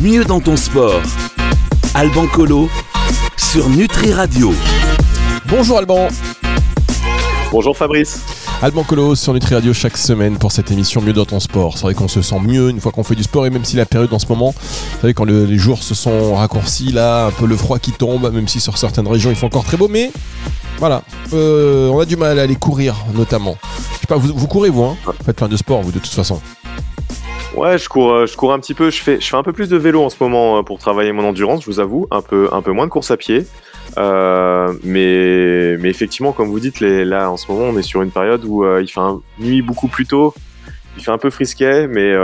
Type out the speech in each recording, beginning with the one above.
Mieux dans ton sport. Alban Colo sur Nutri Radio. Bonjour Alban. Bonjour Fabrice. Alban Colo sur Nutri Radio chaque semaine pour cette émission Mieux dans ton sport. C'est vrai qu'on se sent mieux une fois qu'on fait du sport et même si la période en ce moment, vous savez quand les jours se sont raccourcis là, un peu le froid qui tombe, même si sur certaines régions il fait encore très beau, mais voilà, euh, on a du mal à aller courir notamment. Je sais pas, vous, vous courez vous, hein? Vous faites plein de sport vous de toute façon. Ouais, je cours, euh, je cours un petit peu. Je fais, je fais un peu plus de vélo en ce moment euh, pour travailler mon endurance, je vous avoue. Un peu, un peu moins de course à pied. Euh, mais, mais effectivement, comme vous dites, là en ce moment, on est sur une période où il fait nuit beaucoup plus tôt. Il fait un peu frisquet, mais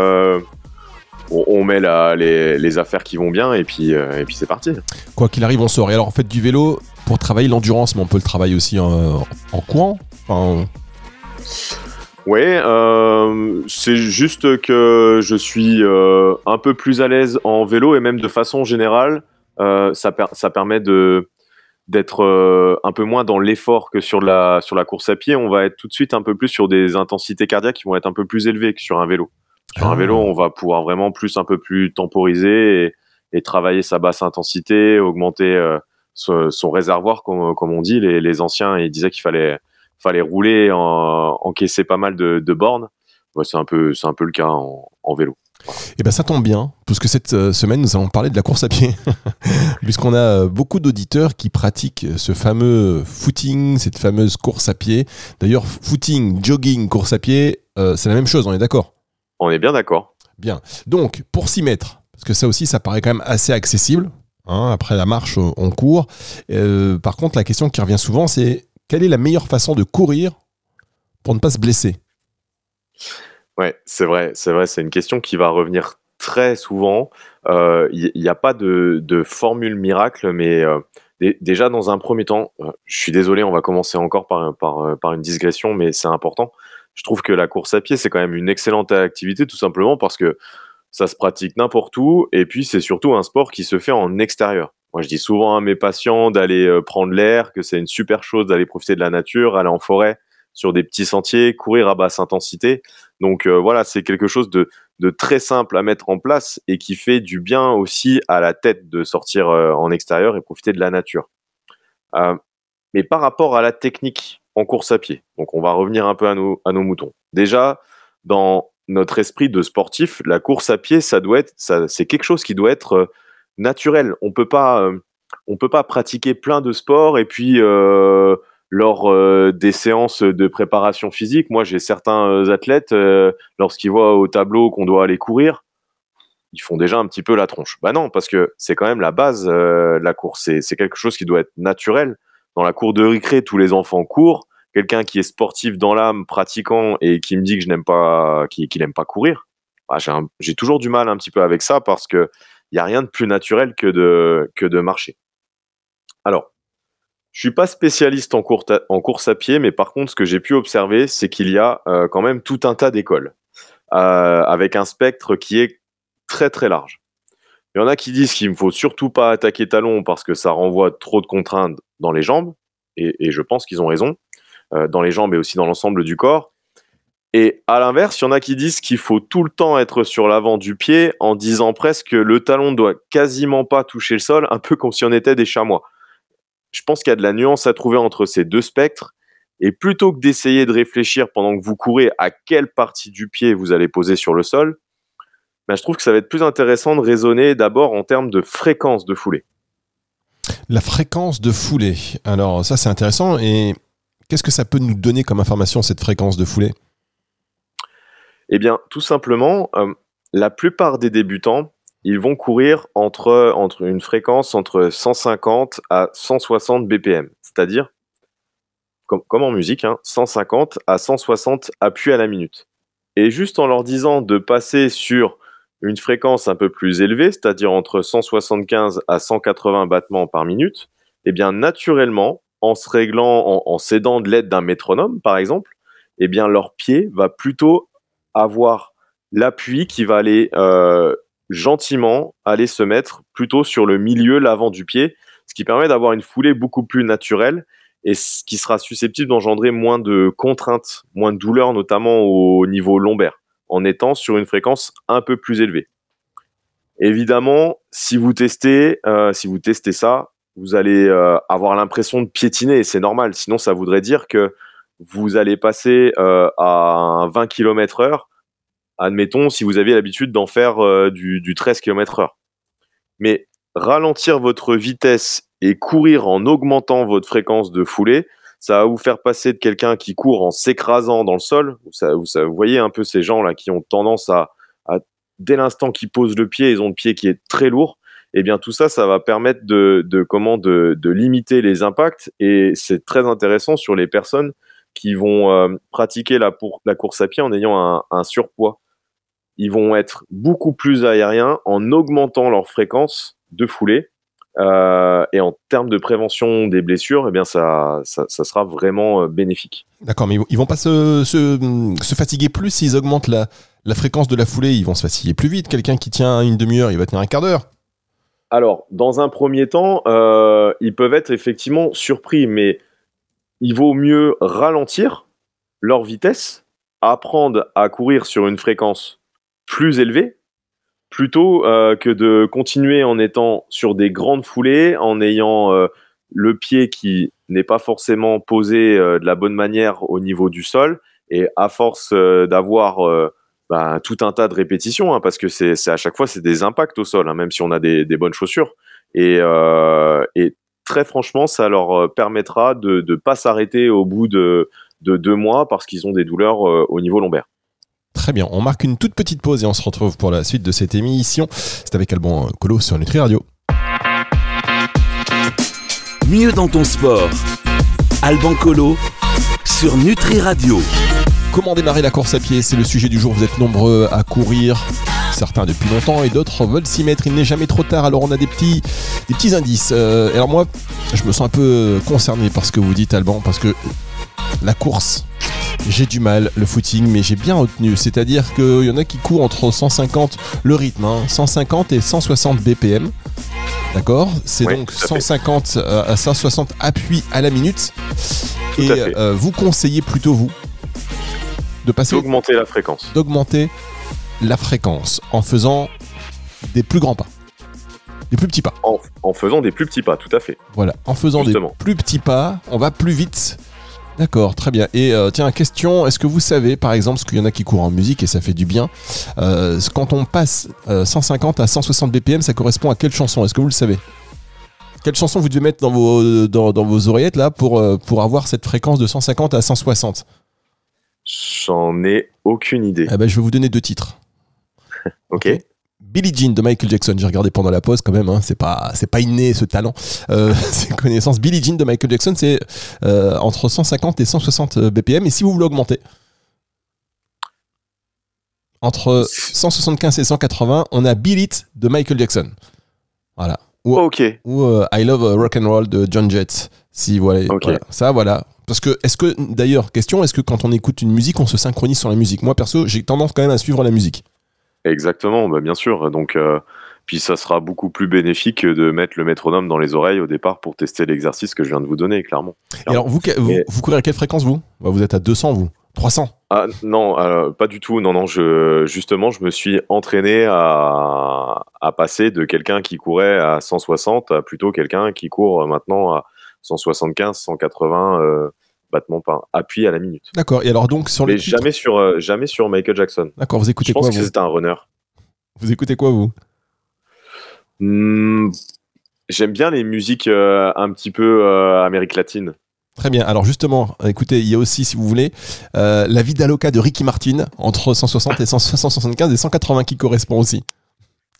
on, on, met les, affaires qui vont bien et puis, et puis c'est parti. Quoi qu'il arrive, on sort. Et alors, en fait, du vélo pour travailler l'endurance, mais on peut le travailler aussi en, courant. Oui, euh, c'est juste que je suis euh, un peu plus à l'aise en vélo et même de façon générale, euh, ça, per ça permet de d'être euh, un peu moins dans l'effort que sur la sur la course à pied. On va être tout de suite un peu plus sur des intensités cardiaques qui vont être un peu plus élevées que sur un vélo. Sur ah. un vélo, on va pouvoir vraiment plus un peu plus temporiser et, et travailler sa basse intensité, augmenter euh, son, son, réservoir, comme, comme on dit. Les, les anciens, ils disaient qu'il fallait fallait rouler, en, encaisser pas mal de, de bornes. Ouais, c'est un peu, c'est un peu le cas en, en vélo. Voilà. Et eh ben ça tombe bien, parce que cette euh, semaine nous allons parler de la course à pied, puisqu'on a euh, beaucoup d'auditeurs qui pratiquent ce fameux footing, cette fameuse course à pied. D'ailleurs, footing, jogging, course à pied, euh, c'est la même chose, on est d'accord? On est bien d'accord. Bien. Donc, pour s'y mettre, parce que ça aussi, ça paraît quand même assez accessible. Hein, après la marche, on court. Euh, par contre, la question qui revient souvent, c'est quelle est la meilleure façon de courir pour ne pas se blesser? Ouais, c'est vrai, c'est vrai, c'est une question qui va revenir très souvent. Il euh, n'y a pas de, formule miracle, mais euh, déjà dans un premier temps, euh, je suis désolé, on va commencer encore par, par, par une digression, mais c'est important. Je trouve que la course à pied, c'est quand même une excellente activité, tout simplement parce que ça se pratique n'importe où, et puis c'est surtout un sport qui se fait en extérieur. Moi, je dis souvent à mes patients d'aller euh, prendre l'air, que c'est une super chose d'aller profiter de la nature, aller en forêt, sur des petits sentiers, courir à basse intensité. Donc euh, voilà, c'est quelque chose de, très simple à mettre en place et qui fait du bien aussi à la tête de sortir euh, en extérieur et profiter de la nature. Mais par rapport à la technique en course à pied, donc on va revenir un peu à nos, à nos moutons. Déjà, dans notre esprit de sportif, la course à pied, ça doit être, c'est quelque chose qui doit être naturel. On peut pas, euh, on peut pas pratiquer plein de sports et puis euh, lors euh, des séances de préparation physique, moi j'ai certains athlètes lorsqu'ils voient au tableau qu'on doit aller courir, ils font déjà un petit peu la tronche. Bah non, parce que c'est quand même la base de la course. C'est quelque chose qui doit être naturel. Dans la cour de récré, tous les enfants courent. Quelqu'un qui est sportif dans l'âme, pratiquant et qui me dit que je n'aime pas, qu'il qui n'aime pas courir, bah, j'ai toujours du mal un petit peu avec ça parce que il n'y a rien de plus naturel que de, marcher. Alors, je suis pas spécialiste en, course à pied, mais par contre, ce que j'ai pu observer, c'est qu'il y a euh, quand même tout un tas d'écoles, euh, avec un spectre qui est très très large. Il y en a qui disent qu'il ne faut surtout pas attaquer talon parce que ça renvoie trop de contraintes dans les jambes, et, et je pense qu'ils ont raison, euh, dans les jambes et aussi dans l'ensemble du corps. Et à l'inverse, il y en a qui disent qu'il faut tout le temps être sur l'avant du pied en disant presque que le talon doit quasiment pas toucher le sol, un peu comme si on était des chamois. Je pense qu'il y a de la nuance à trouver entre ces deux spectres. Et plutôt que d'essayer de réfléchir pendant que vous courez à quelle partie du pied vous allez poser sur le sol, ben je trouve que ça va être plus intéressant de raisonner d'abord en termes de fréquence de foulée. La fréquence de foulée. Alors ça c'est intéressant. Et qu'est-ce que ça peut nous donner comme information cette fréquence de foulée? Eh bien, tout simplement, euh, la plupart des débutants, ils vont courir entre, entre une fréquence entre 150 à 160 BPM, c'est-à-dire, comme, en musique, hein, 150 à 160 appuis à la minute. Et juste en leur disant de passer sur une fréquence un peu plus élevée, c'est-à-dire entre 175 à 180 battements par minute, eh bien, naturellement, en se réglant, en s'aidant de l'aide d'un métronome, par exemple, eh bien, leur pied va plutôt avoir l'appui qui va aller euh, gentiment aller se mettre plutôt sur le milieu, l'avant du pied, ce qui permet d'avoir une foulée beaucoup plus naturelle et ce qui sera susceptible d'engendrer moins de contraintes, moins de douleurs, notamment au niveau lombaire, en étant sur une fréquence un peu plus élevée. Évidemment, si vous testez, euh, si vous testez ça, vous allez euh, avoir l'impression de piétiner et c'est normal. Sinon, ça voudrait dire que vous allez passer euh, à 20 km heure. Admettons, si vous aviez l'habitude d'en faire euh, du, du 13 km heure. Mais ralentir votre vitesse et courir en augmentant votre fréquence de foulée, ça va vous faire passer de quelqu'un qui court en s'écrasant dans le sol. Vous, voyez un peu ces gens là qui ont tendance à, dès l'instant qu'ils posent le pied, ils ont le pied qui est très lourd. Et bien tout ça, ça va permettre de, comment de limiter les impacts et c'est très intéressant sur les personnes qui vont euh, pratiquer la, pour, la course à pied en ayant un, un surpoids. Ils vont être beaucoup plus aériens en augmentant leur fréquence de foulée. Euh, et en termes de prévention des blessures, eh bien ça, ça, ça sera vraiment euh, bénéfique. D'accord, mais ils vont pas se, se, se fatiguer plus s'ils augmentent la, la fréquence de la foulée. Ils vont se fatiguer plus vite. Quelqu'un qui tient une demi-heure, il va tenir un quart d'heure. Alors, dans un premier temps, euh, ils peuvent être effectivement surpris, mais il vaut mieux ralentir leur vitesse, apprendre à courir sur une fréquence plus élevée, plutôt euh, que de continuer en étant sur des grandes foulées, en ayant euh, le pied qui n'est pas forcément posé euh, de la bonne manière au niveau du sol, et à force d'avoir bah, tout un tas de répétitions, hein, parce que c'est à chaque fois c'est des impacts au sol, hein, même si on a des, bonnes chaussures. Et très franchement, ça leur euh, permettra de ne pas s'arrêter au bout de, de deux mois parce qu'ils ont des douleurs euh, au niveau lombaire. Très bien, on marque une toute petite pause et on se retrouve pour la suite de cette émission. C'est avec Alban Colo sur Nutri Radio. Mieux dans ton sport. Alban Colo sur Nutri Radio. Comment démarrer la course à pied? C'est le sujet du jour. Vous êtes nombreux à courir, certains depuis longtemps et d'autres veulent s'y mettre. Il n'est jamais trop tard. Alors on a des petits, des petits indices. Euh, alors moi, je me sens un peu concerné par ce que vous dites, Alban, parce que la course, j'ai du mal, le footing, mais j'ai bien retenu. C'est-à-dire qu'il y en a qui courent entre 150, le rythme, hein, 150 et 160 BPM. D'accord? C'est Ouais, donc tout à fait. 150 à 160 appuis à la minute. Tout et euh, vous conseillez plutôt, vous, de passer Augmenter la fréquence. d'augmenter la fréquence en faisant des plus grands pas. Des plus petits pas. En, en faisant des plus petits pas, tout à fait. Voilà. En faisant Justement. des plus petits pas, on va plus vite. D'accord, très bien. Et euh, tiens, question, est-ce que vous savez, par exemple, parce qu'il y en a qui courent en musique et ça fait du bien, euh, quand on passe euh, 150 à 160 BPM, ça correspond à quelle chanson? Est-ce que vous le savez? Quelle chanson vous devez mettre dans vos, dans, dans vos oreillettes là pour, euh, pour avoir cette fréquence de 150 à 160 J'en ai aucune idée. Eh ben, Je vais vous donner deux titres. Ok. Billie Jean de Michael Jackson, j'ai regardé pendant la pause quand même, hein, c'est pas c'est pas inné ce talent, euh, ces connaissances. Billie Jean de Michael Jackson, c'est euh, entre 150 et 160 BPM, et si vous voulez augmenter? Entre 175 et 180, on a Beat It de Michael Jackson. Voilà. Ou, Ok. ou euh, I Love Rock and Roll de John Jett. Si voilà, Ok. voilà. ça voilà. Parce que est-ce que d'ailleurs question, est-ce que quand on écoute une musique, on se synchronise sur la musique? Moi perso, j'ai tendance quand même à suivre la musique. Exactement, bah bien sûr. Donc, euh, puis ça sera beaucoup plus bénéfique de mettre le métronome dans les oreilles au départ pour tester l'exercice que je viens de vous donner, clairement. Et alors, vous, vous, Mais- vous courez à quelle fréquence, vous? Bah, Vous êtes à 200, vous 300 Ah non, euh, pas du tout. Non, non, je, justement, je me suis entraîné à, à passer de quelqu'un qui courait à 160 à plutôt quelqu'un qui court maintenant à 175, 180 euh, battements par appui à la minute. D'accord. Et alors, donc, sur Mais les titres- jamais sur, euh, jamais sur Michael Jackson. D'accord, vous écoutez Je pense quoi, que vous c'était un runner. Vous écoutez quoi, vous? Hmm, J'aime bien les musiques euh, un petit peu euh, Amérique latine. Très bien. Alors, justement, écoutez, il y a aussi, si vous voulez, euh, la Vida Loca de Ricky Martin, entre 160 et 175 et 180 qui correspond aussi.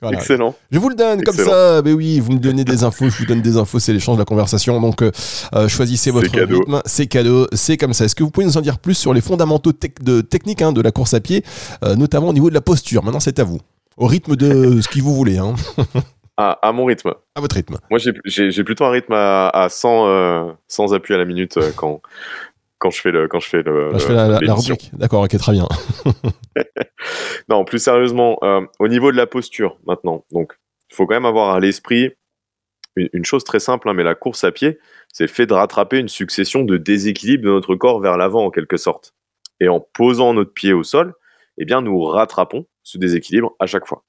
Voilà. Excellent. Je vous le donne comme ça. Mais oui, vous me donnez des infos, je vous donne des infos, c'est l'échange de la conversation. Donc, euh, euh, choisissez votre cadeau. rythme. C'est cadeau, c'est comme ça. Est-ce que vous pouvez nous en dire plus sur les fondamentaux tec- de technique hein, de la course à pied, euh, notamment au niveau de la posture? Maintenant, c'est à vous. Au rythme de ce que vous voulez, hein, À, à mon rythme. à votre rythme. Moi, j'ai- plutôt un rythme à, à 100, euh, 100 appuis à la minute quand, quand je fais le. Quand je fais le Là, je fais la, la- rubrique. D'accord, ok, très bien. Non, plus sérieusement, euh, au niveau de la posture maintenant, donc il faut quand même avoir à l'esprit une, une chose très simple, hein, mais la course à pied, c'est le fait de rattraper une succession de déséquilibres de notre corps vers l'avant en quelque sorte. Et en posant notre pied au sol, eh bien nous rattrapons ce déséquilibre à chaque fois.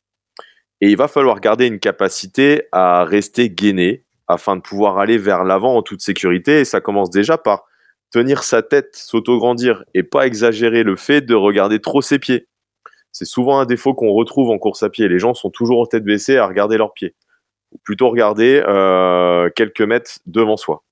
Et il va falloir garder une capacité à rester gainé afin de pouvoir aller vers l'avant en toute sécurité. Et ça commence déjà par tenir sa tête, s'auto-grandir et pas exagérer le fait de regarder trop ses pieds. C'est souvent un défaut qu'on retrouve en course à pied. Les gens sont toujours en tête baissée à regarder leurs pieds. Ou plutôt regarder euh, quelques mètres devant soi.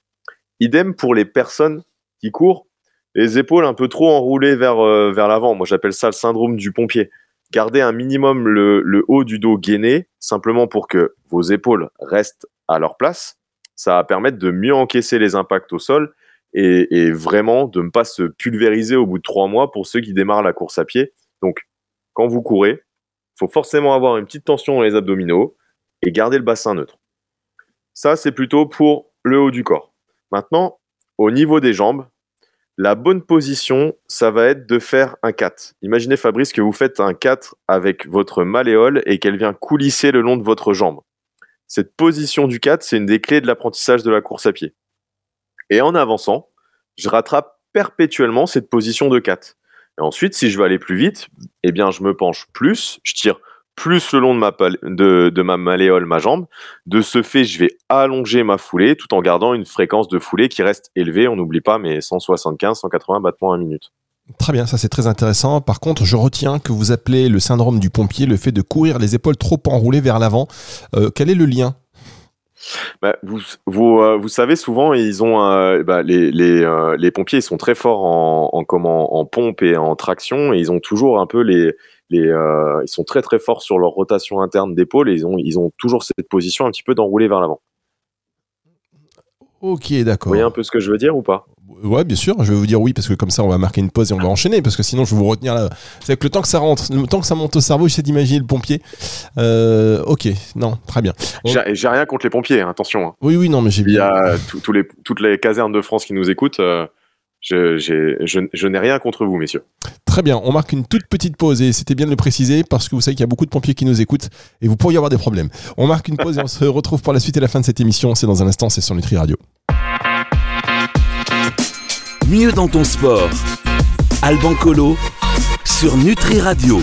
Idem pour les personnes qui courent, les épaules un peu trop enroulées vers, euh, vers l'avant. Moi, j'appelle ça le syndrome du pompier. Gardez un minimum le, le, haut du dos gainé, simplement pour que vos épaules restent à leur place. Ça va permettre de mieux encaisser les impacts au sol et, vraiment de ne pas se pulvériser au bout de trois mois pour ceux qui démarrent la course à pied. Donc, quand vous courez, il faut forcément avoir une petite tension dans les abdominaux et garder le bassin neutre. Ça, c'est plutôt pour le haut du corps. Maintenant, au niveau des jambes, la bonne position, ça va être de faire un 4. Imaginez Fabrice que vous faites un 4 avec votre malléole et qu'elle vient coulisser le long de votre jambe. Cette position du 4, c'est une des clés de l'apprentissage de la course à pied. Et en avançant, je rattrape perpétuellement cette position de 4. Et ensuite, si je veux aller plus vite, eh bien, je me penche plus, je tire plus le long de ma, de, de ma malléole, ma jambe. De ce fait, je vais allonger ma foulée tout en gardant une fréquence de foulée qui reste élevée. On n'oublie pas mes 175, 180 battements à minute. Très bien, ça c'est très intéressant. Par contre, je retiens que vous appelez le syndrome du pompier le fait de courir les épaules trop enroulées vers l'avant. Euh, quel est le lien bah, vous, vous, euh, vous, savez, souvent, ils ont euh, bah, les, les, euh, les, pompiers ils sont très forts en, en, comment, en pompe et en traction, et ils ont toujours un peu les. les ils sont très très forts sur leur rotation interne d'épaule, et ils ont, ils ont toujours cette position un petit peu d'enrouler vers l'avant. Ok, d'accord. Vous voyez un peu ce que je veux dire ou pas? Ouais, bien sûr, je vais vous dire oui parce que comme ça on va marquer une pause et on va enchaîner parce que sinon je vais vous retenir là. C'est que le temps que ça rentre, le temps que ça monte au cerveau, j'essaie d'imaginer le pompier. Euh, ok, non, très bien. J'ai rien contre les pompiers, hein, attention. Hein. Oui, oui, non, mais j'ai bien. Il y a tous les, toutes les casernes de France qui nous écoutent. Euh, je, je, je n'ai rien contre vous, messieurs. Très bien, on marque une toute petite pause et c'était bien de le préciser parce que vous savez qu'il y a beaucoup de pompiers qui nous écoutent et vous pourriez avoir des problèmes. On marque une pause et on se retrouve pour la suite et la fin de cette émission. C'est dans un instant, c'est sur Nutri Radio. Mieux dans ton sport. Alban Colo sur Nutri Radio.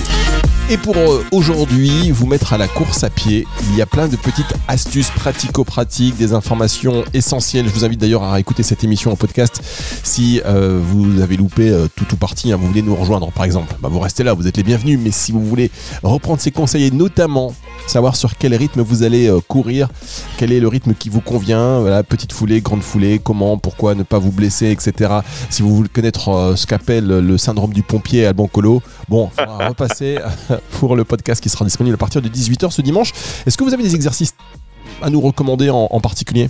Et pour euh, aujourd'hui, vous mettre à la course à pied, il y a plein de petites astuces pratico-pratiques, des informations essentielles. Je vous invite d'ailleurs à écouter cette émission en podcast si euh, vous avez loupé euh, tout ou partie, hein, vous voulez nous rejoindre par exemple. Bah, vous restez là, vous êtes les bienvenus, mais si vous voulez reprendre ces conseils et notamment savoir sur quel rythme vous allez courir, quel est le rythme qui vous convient, voilà, petite foulée, grande foulée, comment, pourquoi ne pas vous blesser, etc. Si vous voulez connaître ce qu'appelle le syndrome du pompier à Colo, bon, faudra repasser pour le podcast qui sera disponible à partir de 18h ce dimanche. Est-ce que vous avez des exercices à nous recommander en, particulier?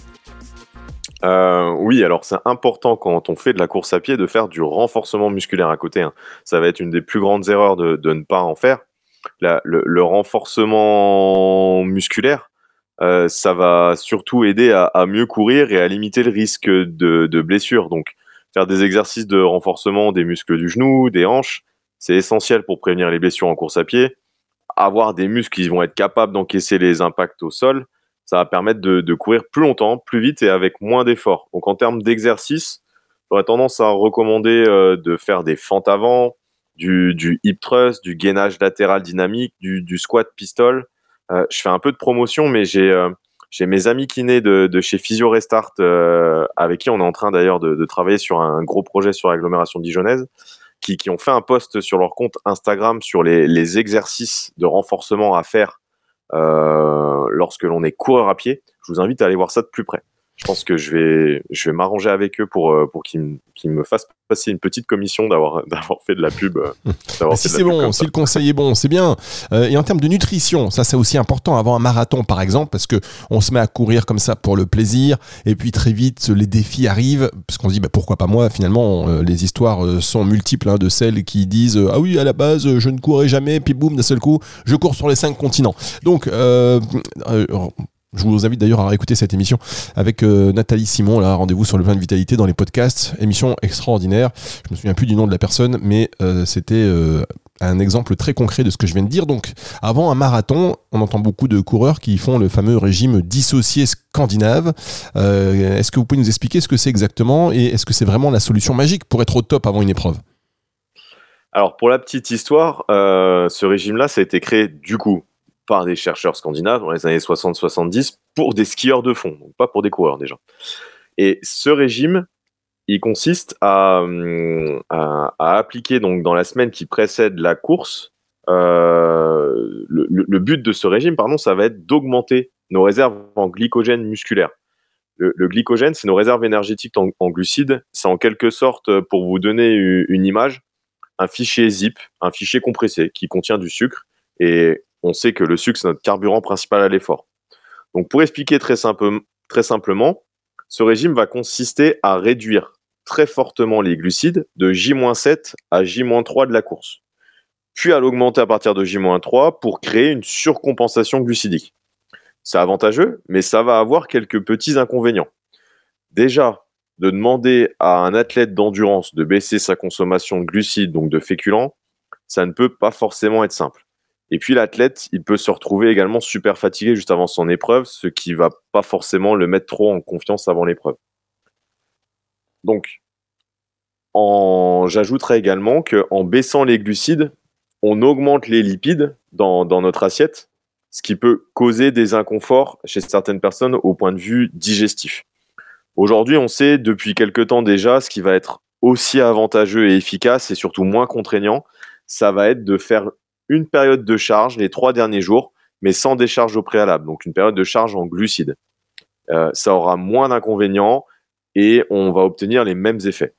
Euh, oui, alors c'est important quand on fait de la course à pied de faire du renforcement musculaire à côté. Hein. Ça va être une des plus grandes erreurs de, ne pas en faire le, renforcement musculaire, euh, ça va surtout aider à, à, mieux courir et à limiter le risque de, de blessure. Donc, faire des exercices de renforcement des muscles du genou, des hanches, c'est essentiel pour prévenir les blessures en course à pied. Avoir des muscles qui vont être capables d'encaisser les impacts au sol, ça va permettre de, courir plus longtemps, plus vite et avec moins d'efforts. Donc, en termes d'exercice, j'aurais tendance à recommander euh, de faire des fentes avant, du, hip thrust, du gainage latéral dynamique, du, squat pistol. Euh, je fais un peu de promotion, mais j'ai euh, j'ai mes amis kinés de, de chez Physio Restart, avec qui on est en train d'ailleurs de, de, travailler sur un gros projet sur l'agglomération dijonnaise, qui, ont fait un post sur leur compte Instagram sur les, les exercices de renforcement à faire euh, lorsque l'on est coureur à pied. Je vous invite à aller voir ça de plus près je pense que je vais, je vais m'arranger avec eux pour, euh, pour qu'ils qu me fassent passer une petite commission d'avoir fait de la pub. Euh, si c'est bon, si le conseil est bon, c'est bien. Euh, et en termes de nutrition, ça c'est aussi important avant un marathon par exemple, parce que on se met à courir comme ça pour le plaisir, et puis très vite les défis arrivent, parce qu'on se dit bah, pourquoi pas moi. Finalement, les histoires sont multiples hein, de celles qui disent ah oui à la base je ne courais jamais, puis boum d'un seul coup je cours sur les cinq continents. Donc je vous invite d'ailleurs à réécouter cette émission avec euh, Nathalie Simon, là, rendez-vous sur le plein de vitalité dans les podcasts. Émission extraordinaire. Je me souviens plus du nom de la personne, mais euh, c'était euh, un exemple très concret de ce que je viens de dire. Donc, avant un marathon, on entend beaucoup de coureurs qui font le fameux régime dissocié scandinave. est-ce que vous pouvez nous expliquer ce que c'est exactement et est-ce que c'est vraiment la solution magique pour être au top avant une épreuve? Alors, pour la petite histoire, ce régime-là, ça a été créé du coup par des chercheurs scandinaves dans les années 60-70 pour des skieurs de fond, donc pas pour des coureurs déjà. Et ce régime, il consiste à, à, appliquer donc dans la semaine qui précède la course. Euh, le, but de ce régime, pardon, ça va être d'augmenter nos réserves en glycogène musculaire. Le, glycogène, c'est nos réserves énergétiques en, en glucides. C'est en quelque sorte, pour vous donner une image, un fichier zip, un fichier compressé qui contient du sucre. Et on sait que le sucre, c'est notre carburant principal à l'effort. Donc, pour expliquer très, simplement, ce régime va consister à réduire très fortement les glucides de J-7 à J-3 de la course, puis à l'augmenter à partir de J-3 pour créer une surcompensation glucidique. C'est avantageux, mais ça va avoir quelques petits inconvénients. Déjà, de demander à un athlète d'endurance de baisser sa consommation de glucides, donc de féculents, ça ne peut pas forcément être simple. Et puis l'athlète, il peut se retrouver également super fatigué juste avant son épreuve, ce qui va pas forcément le mettre trop en confiance avant l'épreuve. Donc, j'ajouterais également qu'en baissant les glucides, on augmente les lipides dans, dans notre assiette, ce qui peut causer des inconforts chez certaines personnes au point de vue digestif. Aujourd'hui, on sait depuis quelque temps déjà ce qui va être aussi avantageux et efficace et surtout moins contraignant, ça va être de faire une période de charge les trois derniers jours, mais sans décharge au préalable, donc une période de charge en glucides. Euh, ça aura moins d'inconvénients et on va obtenir les mêmes effets.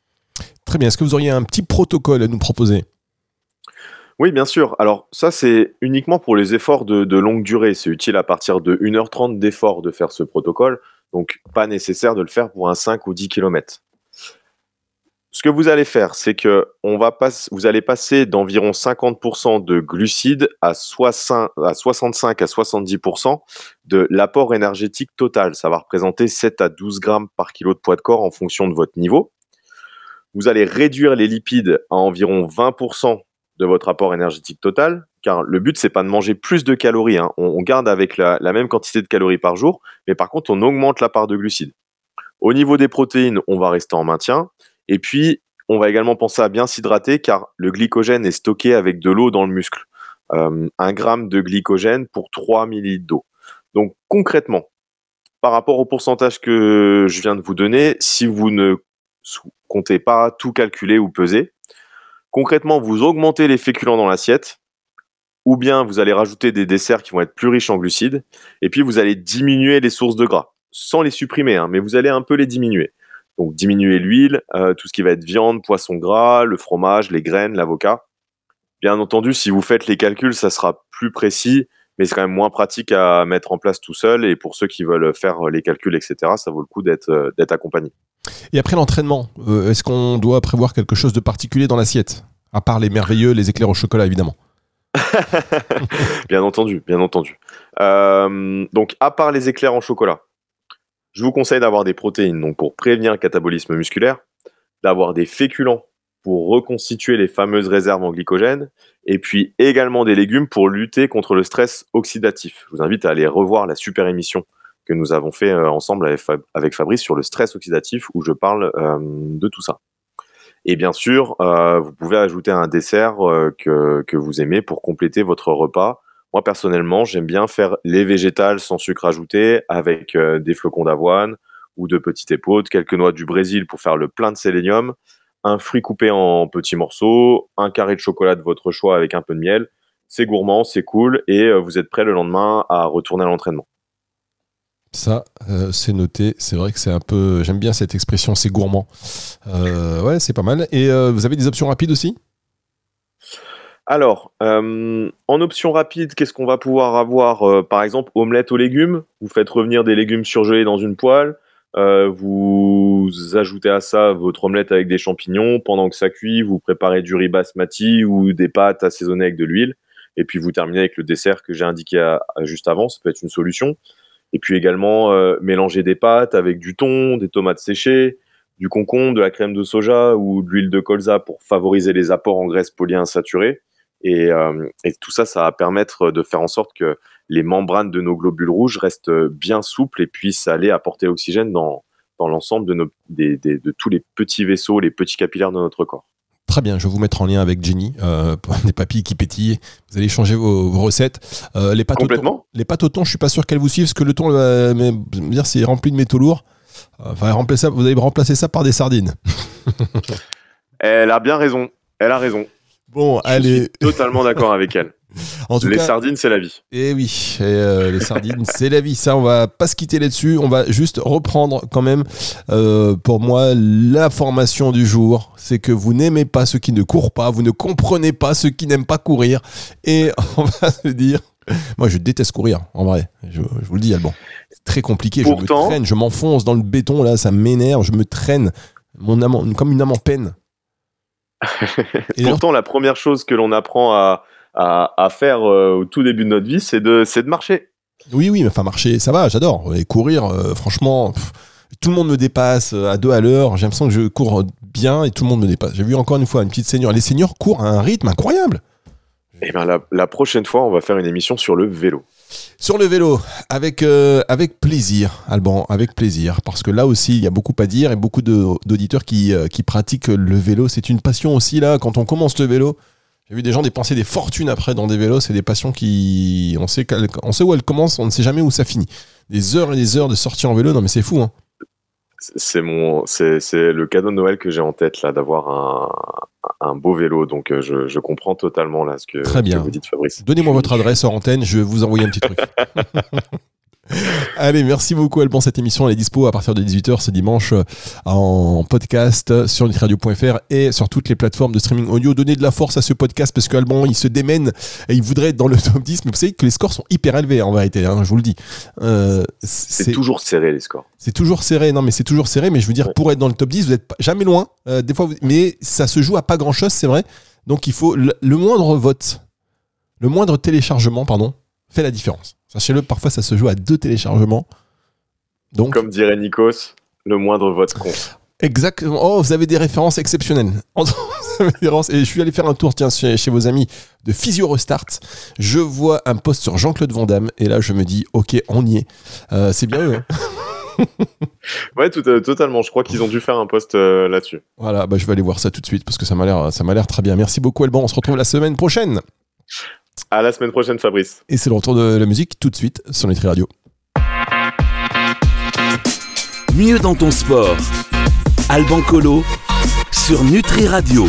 Très bien. Est-ce que vous auriez un petit protocole à nous proposer? Oui, bien sûr. Alors ça, c'est uniquement pour les efforts de, de longue durée. C'est utile à partir de 1h30 d'effort de faire ce protocole. Donc, pas nécessaire de le faire pour un 5 ou 10 km. Ce que vous allez faire, c'est que on va vous allez passer d'environ 50% de glucides à, 65 à 70% de l'apport énergétique total. Ça va représenter 7 à 12 grammes par kilo de poids de corps en fonction de votre niveau. Vous allez réduire les lipides à environ 20% de votre apport énergétique total, car le but c'est pas de manger plus de calories, hein. on, garde avec la, même quantité de calories par jour, mais par contre on augmente la part de glucides. Au niveau des protéines, on va rester en maintien, et puis on va également penser à bien s'hydrater, car le glycogène est stocké avec de l'eau dans le muscle. Euh, un gramme de glycogène pour 3 millilitres d'eau. Donc concrètement, par rapport au pourcentage que je viens de vous donner, si vous ne comptez pas tout calculer ou peser, Concrètement, vous augmentez les féculents dans l'assiette, ou bien vous allez rajouter des desserts qui vont être plus riches en glucides, et puis vous allez diminuer les sources de gras, sans les supprimer, hein, mais vous allez un peu les diminuer. Donc diminuer l'huile, euh, tout ce qui va être viande, poisson gras, le fromage, les graines, l'avocat. Bien entendu, si vous faites les calculs, ça sera plus précis, mais c'est quand même moins pratique à mettre en place tout seul. Et pour ceux qui veulent faire les calculs, etc., ça vaut le coup d'être euh, accompagné. Et après l'entraînement, euh, est-ce qu'on doit prévoir quelque chose de particulier dans l'assiette? À part les merveilleux, les éclairs au chocolat, évidemment. bien entendu, bien entendu. Euh, donc, à part les éclairs en chocolat, je vous conseille d'avoir des protéines donc pour prévenir le catabolisme musculaire, d'avoir des féculents pour reconstituer les fameuses réserves en glycogène, et puis également des légumes pour lutter contre le stress oxydatif. Je vous invite à aller revoir la super émission que nous avons fait euh, ensemble avec, Fabrice sur le stress oxydatif où je parle euh, de tout ça. Et bien sûr, euh, vous pouvez ajouter un dessert que, que, vous aimez pour compléter votre repas. Moi, personnellement, j'aime bien faire les végétales sans sucre ajouté avec des flocons d'avoine ou de petites épautes, quelques noix du Brésil pour faire le plein de sélénium, un fruit coupé en petits morceaux, un carré de chocolat de votre choix avec un peu de miel. C'est gourmand, c'est cool et vous êtes prêt le lendemain à retourner à l'entraînement. Ça, euh, c'est noté. C'est vrai que c'est un peu. J'aime bien cette expression, c'est gourmand. Euh, ouais, c'est pas mal. Et euh, vous avez des options rapides aussi? Alors, en option rapide, qu'est-ce qu'on va pouvoir avoir Par exemple, omelette aux légumes? Vous faites revenir des légumes surgelés dans une poêle. vous ajoutez à ça votre omelette avec des champignons. Pendant que ça cuit, vous préparez du riz basmati ou des pâtes assaisonnées avec de l'huile. Et puis vous terminez avec le dessert que j'ai indiqué juste avant. Ça peut être une solution. Et puis également euh, mélanger des pâtes avec du thon, des tomates séchées, du concombre, de la crème de soja ou de l'huile de colza pour favoriser les apports en graisse polyinsaturée. Et, euh, et, tout ça, ça va permettre de faire en sorte que les membranes de nos globules rouges restent bien souples et puissent aller apporter l'oxygène dans, dans l'ensemble de, nos, des, de tous les petits vaisseaux, les petits capillaires de notre corps. Très bien, je vais vous mettre en lien avec Jenny, euh, pour des papilles qui pétillent. Vous allez changer vos, vos recettes. Euh, les pâtes au thon, Complètement. les pâtes au thon, je suis pas sûr qu'elles vous suivent, parce que le thon, euh, mais, dire c'est rempli de métaux lourds. Enfin, remplacer ça, vous allez remplacer ça par des sardines. Elle a bien raison. Elle a raison. Bon, Je allez. suis totalement d'accord avec elle. En tout Les cas, sardines, c'est la vie. Et oui, et, euh, les sardines, c'est la vie. Ça, on va pas se quitter là-dessus. On va juste reprendre quand même, euh, pour moi, l'information du jour. C'est que vous n'aimez pas ceux qui ne courent pas, vous ne comprenez pas ceux qui n'aiment pas courir. Et on va se dire, moi, je déteste courir, en vrai. Je, je vous le dis, Alban. C'est très compliqué. je me traîne, je m'enfonce dans le béton, là, ça m'énerve. Je me traîne mon comme une âme en peine. Et Pourtant, la première chose que l'on apprend à, à, à faire euh, au tout début de notre vie, c'est de, marcher. Oui, oui, mais enfin marcher, ça va, j'adore. Et courir, euh, franchement, pff, tout le monde me dépasse euh, à deux à l'heure. J'ai l'impression que je cours bien et tout le monde me dépasse. J'ai vu encore une fois une petite senior. Les seniors courent à un rythme incroyable. Et ben la, la prochaine fois, on va faire une émission sur le vélo. Sur le vélo, avec, euh, avec plaisir, Alban, avec plaisir. Parce que là aussi, il y a beaucoup à dire et beaucoup d'auditeurs qui, euh, qui pratiquent le vélo. C'est une passion aussi, là, quand on commence le vélo. J'ai vu des gens dépenser des fortunes après dans des vélos. C'est des passions qui. On sait, on sait où elles commencent, on ne sait jamais où ça finit. Des heures et des heures de sortie en vélo, non mais c'est fou, hein. C'est mon, c'est, le cadeau de Noël que j'ai en tête là, d'avoir un, beau vélo. Donc euh, je, je comprends totalement là ce que, Très ce bien. que vous dites, Fabrice. Donnez-moi votre adresse hors antenne, je vais vous envoyer un petit truc. Allez, merci beaucoup Alban. Cette émission elle est dispo à partir de 18h ce dimanche euh, en podcast sur nutriradio.fr et sur toutes les plateformes de streaming audio. Donnez de la force à ce podcast parce qu'Alban il se démène et il voudrait être dans le top 10. Mais vous savez que les scores sont hyper élevés en vérité, hein, je vous le dis. Euh, C'est toujours serré les scores. c'est toujours serré, non mais c'est toujours serré, mais je veux dire, pour être dans le top 10, vous n'êtes jamais loin, euh, des fois, vous- mais ça se joue à pas grand chose, c'est vrai. Donc il faut le, le moindre vote, le moindre téléchargement, pardon, fait la différence. Sachez-le, parfois ça se joue à deux téléchargements. Donc, Comme dirait Nikos, le moindre vote compte. exactement. Oh, vous avez des références exceptionnelles. Et je suis allé faire un tour, tiens, chez, chez vos amis de Physio Restart. Je vois un post sur Jean-Claude Van Damme, et là je me dis, ok, on y est. Euh, c'est bien eux. hein. Ouais, tout, euh, totalement. Je crois qu'ils ont dû faire un post euh, là-dessus. Voilà, bah, je vais aller voir ça tout de suite parce que ça m'a l'air, ça m'a l'air très bien. Merci beaucoup, Alban. On se retrouve la semaine prochaine. À la semaine prochaine, Fabrice. Et c'est le retour de la musique tout de suite sur Nutri Radio. Mieux dans ton sport. Alban Colo sur Nutri Radio.